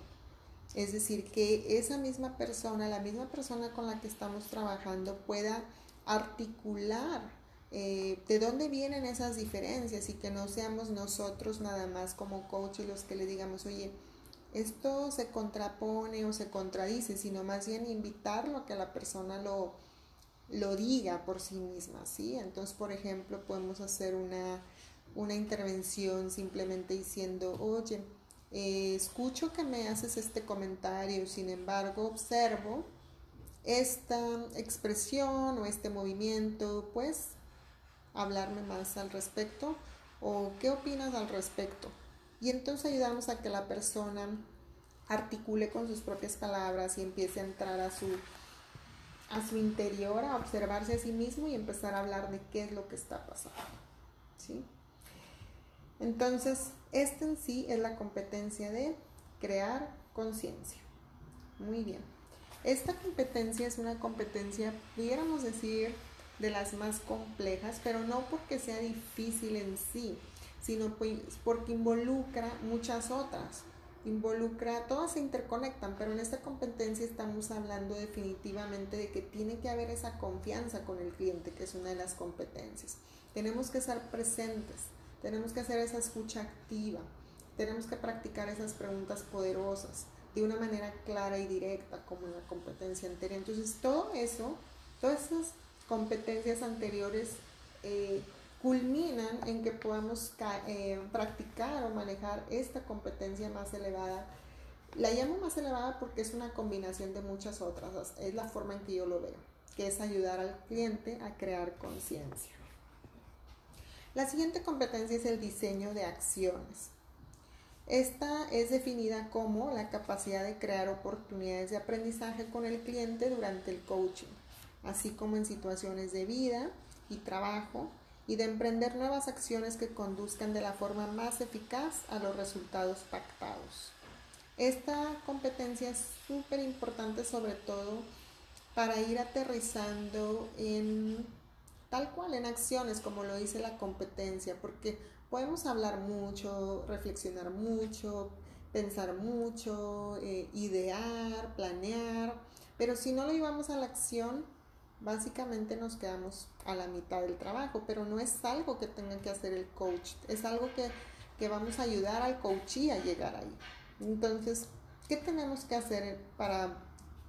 Es decir, que esa misma persona, la misma persona con la que estamos trabajando pueda articular eh, de dónde vienen esas diferencias y que no seamos nosotros nada más como coaches los que le digamos, oye, esto se contrapone o se contradice, sino más bien invitarlo a que la persona lo, lo diga por sí misma, ¿sí? Entonces, por ejemplo, podemos hacer una una intervención simplemente diciendo, oye, eh, escucho que me haces este comentario, sin embargo, observo esta expresión o este movimiento, pues hablarme más al respecto o qué opinas al respecto. Y entonces ayudamos a que la persona articule con sus propias palabras y empiece a entrar a su, a su interior, a observarse a sí mismo y empezar a hablar de qué es lo que está pasando. ¿Sí? Entonces, este en sí es la competencia de crear conciencia. Muy bien. Esta competencia es una competencia, pudiéramos decir, de las más complejas, pero no porque sea difícil en sí, sino pues porque involucra muchas otras. Involucra, todas se interconectan, pero en esta competencia estamos hablando definitivamente de que tiene que haber esa confianza con el cliente, que es una de las competencias. Tenemos que estar presentes, tenemos que hacer esa escucha activa, tenemos que practicar esas preguntas poderosas de una manera clara y directa como en la competencia anterior. Entonces todo eso, todas esas competencias anteriores eh, culminan en que podamos eh, practicar o manejar esta competencia más elevada. La llamo más elevada porque es una combinación de muchas otras, es la forma en que yo lo veo, que es ayudar al cliente a crear conciencia. La siguiente competencia es el diseño de acciones. Esta es definida como la capacidad de crear oportunidades de aprendizaje con el cliente durante el coaching, así como en situaciones de vida y trabajo, y de emprender nuevas acciones que conduzcan de la forma más eficaz a los resultados pactados. Esta competencia es súper importante sobre todo para ir aterrizando en tal cual en acciones, como lo dice la competencia, porque podemos hablar mucho, reflexionar mucho, pensar mucho, eh, idear, planear, pero si no lo llevamos a la acción, Básicamente nos quedamos a la mitad del trabajo, pero no es algo que tenga que hacer el coach, es algo que, que vamos a ayudar al coachee a llegar ahí. Entonces, ¿qué tenemos que hacer para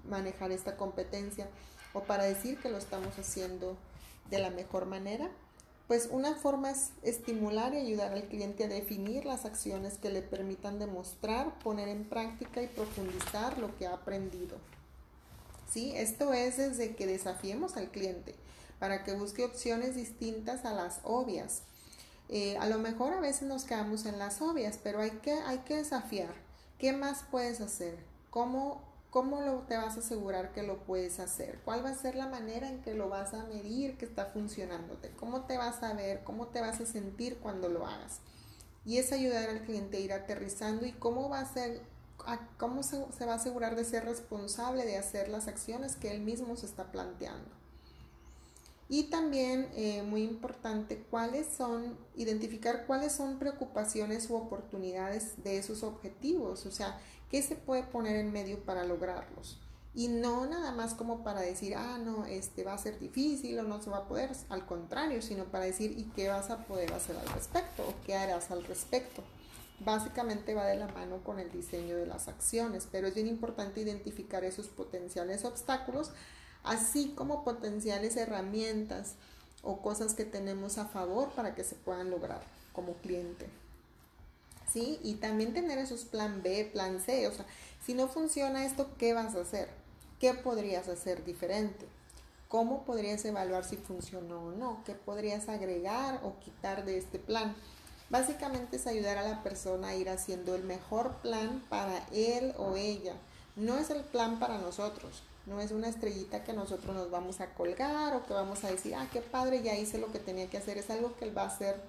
manejar esta competencia o para decir que lo estamos haciendo de la mejor manera? Pues una forma es estimular y ayudar al cliente a definir las acciones que le permitan demostrar, poner en práctica y profundizar lo que ha aprendido. ¿Sí? Esto es desde que desafiemos al cliente para que busque opciones distintas a las obvias. Eh, a lo mejor a veces nos quedamos en las obvias, pero hay que, hay que desafiar. ¿Qué más puedes hacer? ¿Cómo ¿Cómo lo, te vas a asegurar que lo puedes hacer? ¿Cuál va a ser la manera en que lo vas a medir que está funcionándote? ¿Cómo te vas a ver? ¿Cómo te vas a sentir cuando lo hagas? Y es ayudar al cliente a ir aterrizando y cómo va a ser, cómo se, se va a asegurar de ser responsable de hacer las acciones que él mismo se está planteando. Y también, eh, muy importante, cuáles son, identificar cuáles son preocupaciones u oportunidades de esos objetivos, o sea, qué se puede poner en medio para lograrlos. Y no nada más como para decir, ah, no, este va a ser difícil o no se va a poder, al contrario, sino para decir, ¿y qué vas a poder hacer al respecto? ¿O qué harás al respecto? Básicamente va de la mano con el diseño de las acciones, pero es bien importante identificar esos potenciales obstáculos así como potenciales herramientas o cosas que tenemos a favor para que se puedan lograr como cliente. ¿Sí? Y también tener esos plan B, plan C, o sea, si no funciona esto, ¿qué vas a hacer? ¿Qué podrías hacer diferente? ¿Cómo podrías evaluar si funcionó o no? ¿Qué podrías agregar o quitar de este plan? Básicamente es ayudar a la persona a ir haciendo el mejor plan para él o ella. No es el plan para nosotros, no es una estrellita que nosotros nos vamos a colgar o que vamos a decir, ah, qué padre, ya hice lo que tenía que hacer. Es algo que va a hacer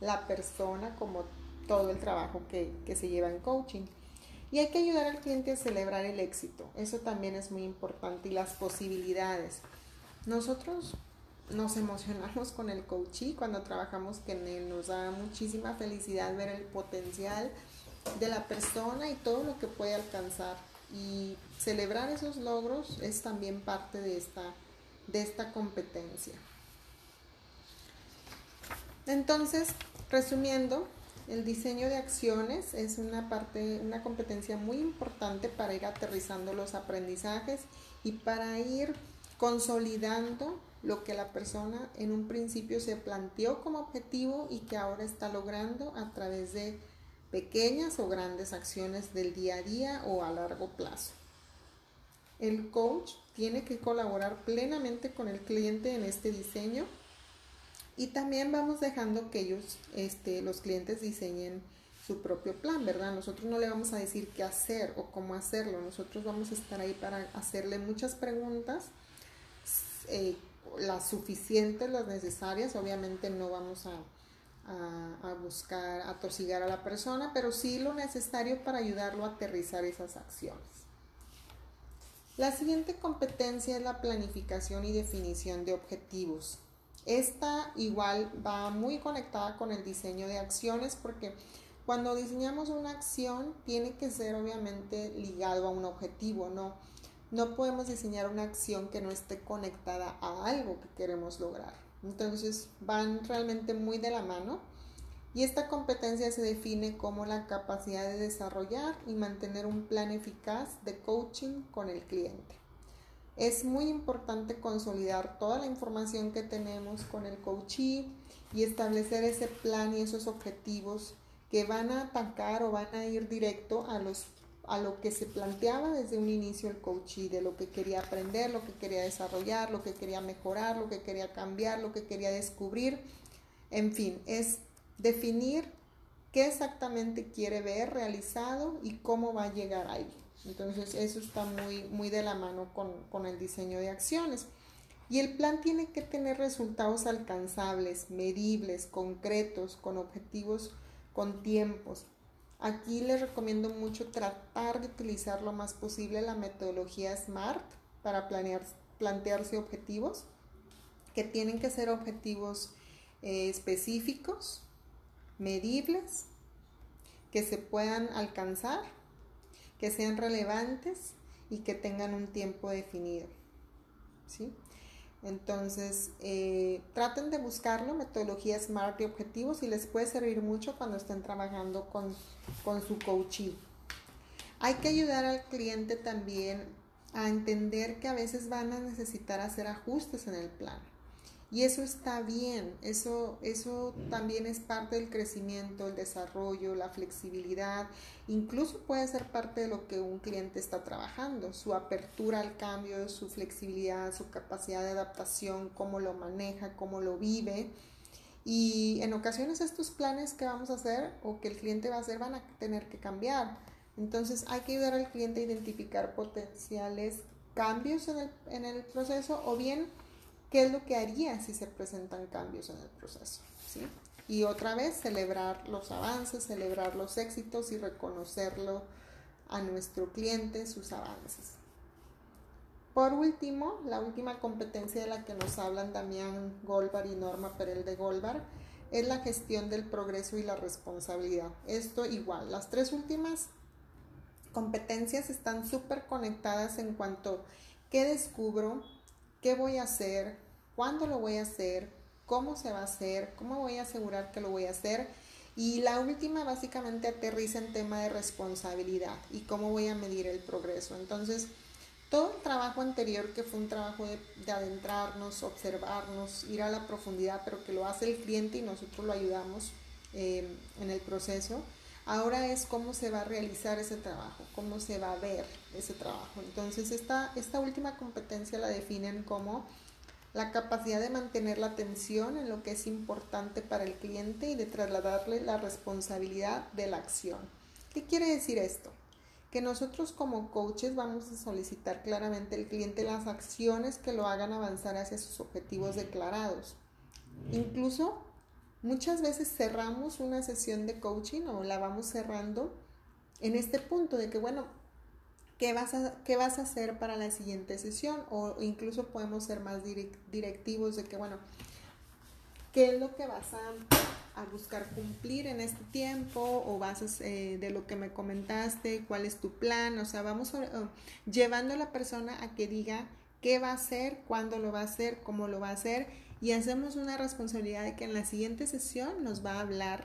la persona como todo el trabajo que, que se lleva en coaching. Y hay que ayudar al cliente a celebrar el éxito. Eso también es muy importante y las posibilidades. Nosotros nos emocionamos con el coaching cuando trabajamos con él. Nos da muchísima felicidad ver el potencial de la persona y todo lo que puede alcanzar y celebrar esos logros es también parte de esta, de esta competencia. Entonces, resumiendo, el diseño de acciones es una parte, una competencia muy importante para ir aterrizando los aprendizajes y para ir consolidando lo que la persona en un principio se planteó como objetivo y que ahora está logrando a través de pequeñas o grandes acciones del día a día o a largo plazo. El coach tiene que colaborar plenamente con el cliente en este diseño y también vamos dejando que ellos, este, los clientes diseñen su propio plan, ¿verdad? Nosotros no le vamos a decir qué hacer o cómo hacerlo, nosotros vamos a estar ahí para hacerle muchas preguntas, eh, las suficientes, las necesarias, obviamente no vamos a a, buscar, a tosigar a la persona, pero sí lo necesario para ayudarlo a aterrizar esas acciones. La siguiente competencia es la planificación y definición de objetivos. Esta igual va muy conectada con el diseño de acciones porque cuando diseñamos una acción tiene que ser obviamente ligado a un objetivo, ¿no? No podemos diseñar una acción que no esté conectada a algo que queremos lograr. Entonces van realmente muy de la mano y esta competencia se define como la capacidad de desarrollar y mantener un plan eficaz de coaching con el cliente. Es muy importante consolidar toda la información que tenemos con el coachee y establecer ese plan y esos objetivos que van a atacar o van a ir directo a los a lo que se planteaba desde un inicio el coachee, de lo que quería aprender, lo que quería desarrollar, lo que quería mejorar, lo que quería cambiar, lo que quería descubrir. En fin, es definir qué exactamente quiere ver realizado y cómo va a llegar ahí. Entonces eso está muy, muy de la mano con, con el diseño de acciones. Y el plan tiene que tener resultados alcanzables, medibles, concretos, con objetivos, con tiempos. Aquí les recomiendo mucho tratar de utilizar lo más posible la metodología SMART para plantearse objetivos, que tienen que ser objetivos eh, específicos, medibles, que se puedan alcanzar, que sean relevantes y que tengan un tiempo definido. ¿sí? Entonces, eh, traten de buscarlo, metodología SMART y objetivos, y les puede servir mucho cuando estén trabajando con, con su coaching. Hay que ayudar al cliente también a entender que a veces van a necesitar hacer ajustes en el plan. Y eso está bien, eso, eso también es parte del crecimiento, el desarrollo, la flexibilidad, incluso puede ser parte de lo que un cliente está trabajando, su apertura al cambio, su flexibilidad, su capacidad de adaptación, cómo lo maneja, cómo lo vive. Y en ocasiones estos planes que vamos a hacer o que el cliente va a hacer van a tener que cambiar. Entonces hay que ayudar al cliente a identificar potenciales cambios en el, en el proceso o bien qué es lo que haría si se presentan cambios en el proceso. ¿sí? Y otra vez, celebrar los avances, celebrar los éxitos y reconocerlo a nuestro cliente, sus avances. Por último, la última competencia de la que nos hablan Damián Golbar y Norma Perel de Golbar es la gestión del progreso y la responsabilidad. Esto igual, las tres últimas competencias están súper conectadas en cuanto a qué descubro, qué voy a hacer, cuándo lo voy a hacer, cómo se va a hacer, cómo voy a asegurar que lo voy a hacer. Y la última básicamente aterriza en tema de responsabilidad y cómo voy a medir el progreso. Entonces, todo el trabajo anterior que fue un trabajo de, adentrarnos, observarnos, ir a la profundidad, pero que lo hace el cliente y nosotros lo ayudamos eh, en el proceso, Ahora es cómo se va a realizar ese trabajo, cómo se va a ver ese trabajo. Entonces, esta, esta última competencia la definen como la capacidad de mantener la atención en lo que es importante para el cliente y de trasladarle la responsabilidad de la acción. ¿Qué quiere decir esto? Que nosotros como coaches vamos a solicitar claramente al cliente las acciones que lo hagan avanzar hacia sus objetivos declarados. Incluso Muchas veces cerramos una sesión de coaching o la vamos cerrando en este punto de que, bueno, ¿qué vas a, qué vas a hacer para la siguiente sesión? O incluso podemos ser más directivos de que, bueno, ¿qué es lo que vas a, buscar cumplir en este tiempo? ¿O vas eh, de lo que me comentaste? ¿Cuál es tu plan? O sea, vamos llevando a la persona a que diga qué va a hacer, cuándo lo va a hacer, cómo lo va a hacer y hacemos una responsabilidad de que en la siguiente sesión nos va a hablar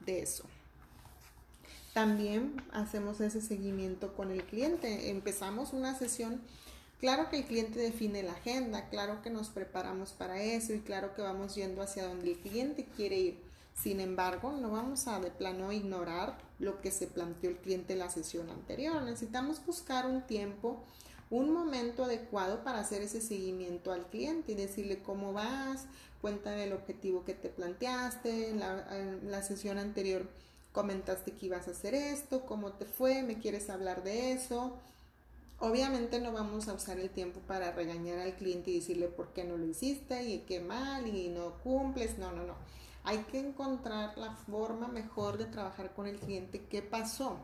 de eso. También hacemos ese seguimiento con el cliente. Empezamos una sesión, claro que el cliente define la agenda, claro que nos preparamos para eso y claro que vamos yendo hacia donde el cliente quiere ir. Sin embargo, no vamos a de plano ignorar lo que se planteó el cliente en la sesión anterior. Necesitamos buscar un tiempo un momento adecuado para hacer ese seguimiento al cliente y decirle cómo vas, cuéntame el objetivo que te planteaste, en la, sesión anterior comentaste que ibas a hacer esto, cómo te fue, me quieres hablar de eso. Obviamente no vamos a usar el tiempo para regañar al cliente y decirle por qué no lo hiciste y qué mal y no cumples. No, no, no. Hay que encontrar la forma mejor de trabajar con el cliente. ¿Qué pasó?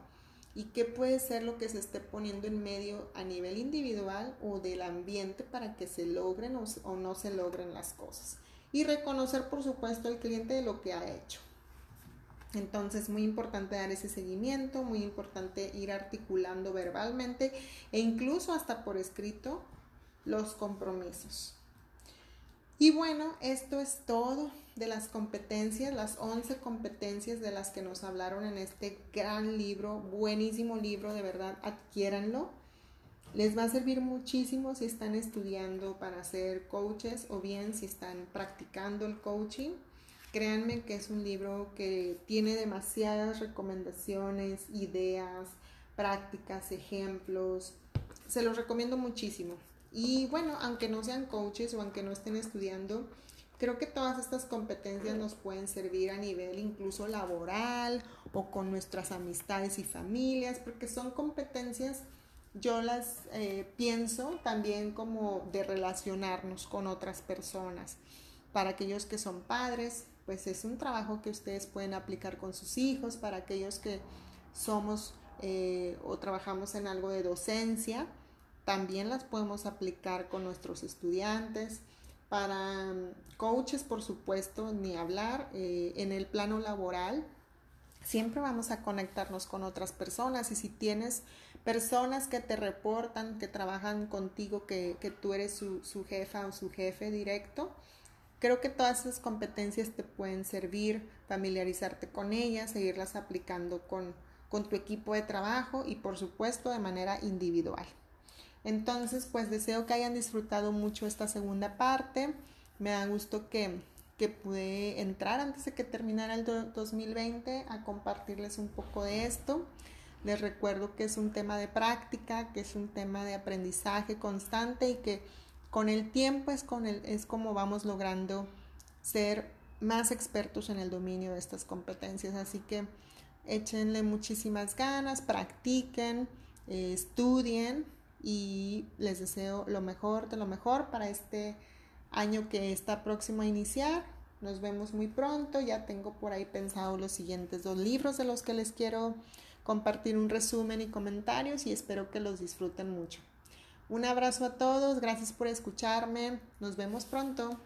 Y qué puede ser lo que se esté poniendo en medio a nivel individual o del ambiente para que se logren o, no se logren las cosas. Y reconocer, por supuesto, al cliente de lo que ha hecho. Entonces, muy importante dar ese seguimiento, muy importante ir articulando verbalmente e incluso hasta por escrito los compromisos. Y bueno, esto es todo de las competencias, las 11 competencias de las que nos hablaron en este gran libro, buenísimo libro, de verdad, adquiéranlo. Les va a servir muchísimo si están estudiando para ser coaches o bien si están practicando el coaching. Créanme que es un libro que tiene demasiadas recomendaciones, ideas, prácticas, ejemplos. Se los recomiendo muchísimo. Y bueno, aunque no sean coaches o aunque no estén estudiando, creo que todas estas competencias nos pueden servir a nivel incluso laboral o con nuestras amistades y familias, porque son competencias, yo las eh, pienso también como de relacionarnos con otras personas. Para aquellos que son padres, pues es un trabajo que ustedes pueden aplicar con sus hijos, para aquellos que somos eh, o trabajamos en algo de docencia, también las podemos aplicar con nuestros estudiantes. Para mm, coaches, por supuesto, ni hablar. Eh, en el plano laboral, siempre vamos a conectarnos con otras personas y si tienes personas que te reportan, que trabajan contigo, que, tú eres su, jefa o su jefe directo, creo que todas esas competencias te pueden servir, familiarizarte con ellas, seguirlas aplicando con tu equipo de trabajo y por supuesto de manera individual. Entonces, pues deseo que hayan disfrutado mucho esta segunda parte. Me da gusto que, que pude entrar antes de que terminara el 2020 a compartirles un poco de esto. Les recuerdo que es un tema de práctica, que es un tema de aprendizaje constante y que con el tiempo es, con el, es como vamos logrando ser más expertos en el dominio de estas competencias. Así que échenle muchísimas ganas, practiquen, eh, estudien y les deseo lo mejor de lo mejor para este año que está próximo a iniciar. Nos vemos muy pronto. Ya tengo por ahí pensado los siguientes dos libros de los que les quiero compartir un resumen y comentarios y espero que los disfruten mucho. Un abrazo a todos, gracias por escucharme, nos vemos pronto.